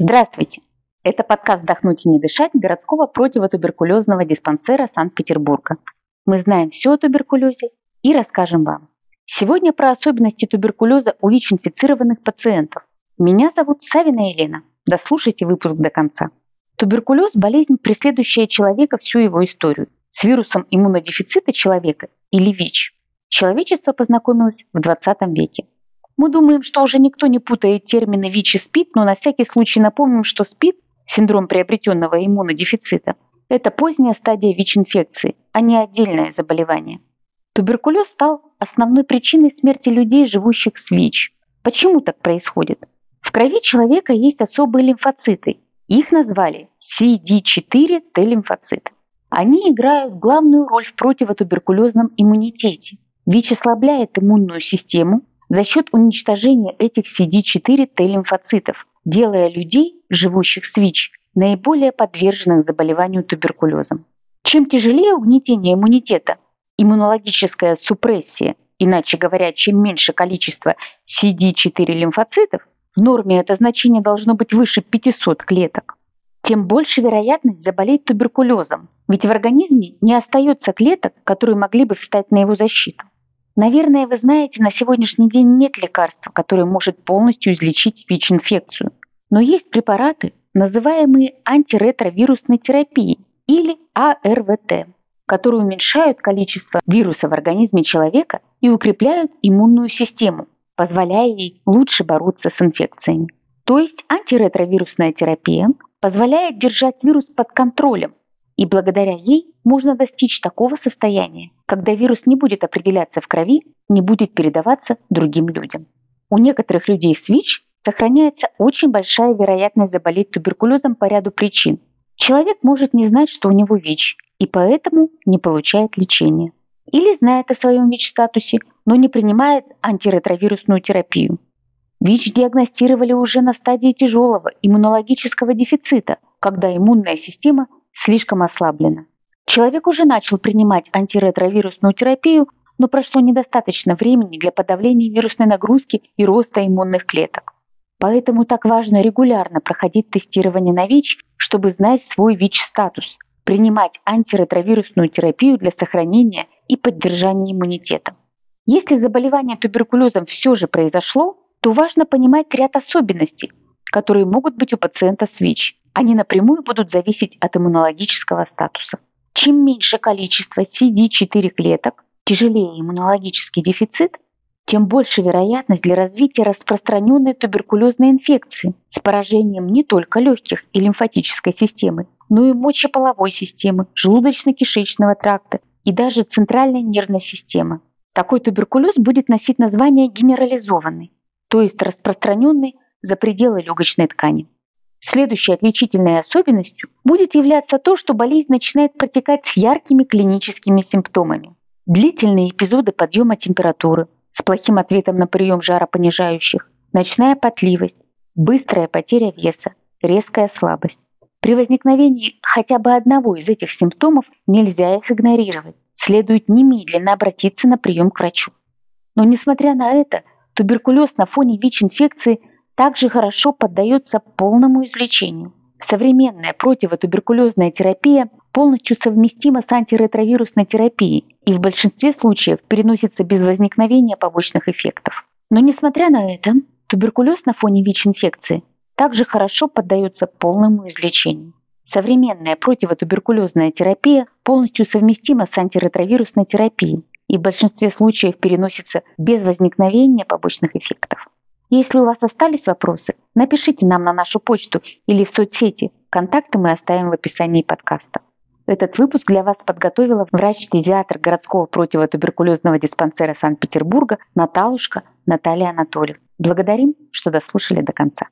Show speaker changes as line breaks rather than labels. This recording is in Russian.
Здравствуйте! Это подкаст «Вдохнуть и не дышать» городского противотуберкулезного диспансера Санкт-Петербурга. Мы знаем все о туберкулезе и расскажем вам. Сегодня про особенности туберкулеза у ВИЧ-инфицированных пациентов. Меня зовут Савина Елена. Дослушайте выпуск до конца. Туберкулез – болезнь, преследующая человека всю его историю. С вирусом иммунодефицита человека или ВИЧ человечество познакомилось в 20 веке. Мы думаем, что уже никто не путает термины ВИЧ и СПИД, но на всякий случай напомним, что СПИД – синдром приобретенного иммунодефицита – это поздняя стадия ВИЧ-инфекции, а не отдельное заболевание. Туберкулез стал основной причиной смерти людей, живущих с ВИЧ. Почему так происходит? В крови человека есть особые лимфоциты. Их назвали CD4Т-лимфоциты. Они играют главную роль в противотуберкулезном иммунитете. ВИЧ ослабляет иммунную систему за счет уничтожения этих CD4Т-лимфоцитов, делая людей, живущих с ВИЧ, наиболее подверженных заболеванию туберкулезом. Чем тяжелее угнетение иммунитета, иммунологическая супрессия, иначе говоря, чем меньше количество CD4 лимфоцитов, в норме это значение должно быть выше 500 клеток, тем больше вероятность заболеть туберкулезом, ведь в организме не остается клеток, которые могли бы встать на его защиту. Наверное, вы знаете, на сегодняшний день нет лекарства, которое может полностью излечить ВИЧ-инфекцию. Но есть препараты, называемые антиретровирусной терапией или АРВТ, которые уменьшают количество вируса в организме человека и укрепляют иммунную систему, позволяя ей лучше бороться с инфекциями. То есть антиретровирусная терапия позволяет держать вирус под контролем, и благодаря ей можно достичь такого состояния, когда вирус не будет определяться в крови, не будет передаваться другим людям. У некоторых людей с ВИЧ сохраняется очень большая вероятность заболеть туберкулезом по ряду причин. Человек может не знать, что у него ВИЧ, и поэтому не получает лечения. Или знает о своем ВИЧ-статусе, но не принимает антиретровирусную терапию. ВИЧ диагностировали уже на стадии тяжелого иммунологического дефицита, когда иммунная система слишком ослаблена. Человек уже начал принимать антиретровирусную терапию, но прошло недостаточно времени для подавления вирусной нагрузки и роста иммунных клеток. Поэтому так важно регулярно проходить тестирование на ВИЧ, чтобы знать свой ВИЧ-статус, принимать антиретровирусную терапию для сохранения и поддержания иммунитета. Если заболевание туберкулезом все же произошло, то важно понимать ряд особенностей, которые могут быть у пациента с ВИЧ. Они напрямую будут зависеть от иммунологического статуса. Чем меньше количество CD4 клеток, тяжелее иммунологический дефицит, тем больше вероятность для развития распространенной туберкулезной инфекции с поражением не только легких и лимфатической системы, но и мочеполовой системы, желудочно-кишечного тракта и даже центральной нервной системы. Такой туберкулез будет носить название генерализованный, то есть распространенный за пределы легочной ткани. Следующей отличительной особенностью будет являться то, что болезнь начинает протекать с яркими клиническими симптомами. Длительные эпизоды подъема температуры с плохим ответом на прием жаропонижающих, ночная потливость, быстрая потеря веса, резкая слабость. При возникновении хотя бы одного из этих симптомов нельзя их игнорировать. Следует немедленно обратиться на прием к врачу. Но несмотря на это, туберкулез на фоне ВИЧ-инфекции также хорошо поддается полному излечению. Современная противотуберкулезная терапия полностью совместима с антиретровирусной терапией и в большинстве случаев переносится без возникновения побочных эффектов. Но несмотря на это, туберкулез на фоне ВИЧ-инфекции также хорошо поддается полному излечению. Современная противотуберкулезная терапия полностью совместима с антиретровирусной терапией и в большинстве случаев переносится без возникновения побочных эффектов. Если у вас остались вопросы, напишите нам на нашу почту или в соцсети. Контакты мы оставим в описании подкаста. Этот выпуск для вас подготовила врач-фтизиатр городского противотуберкулезного диспансера Санкт-Петербурга Наталушка Наталья Анатольевна. Благодарим, что дослушали до конца.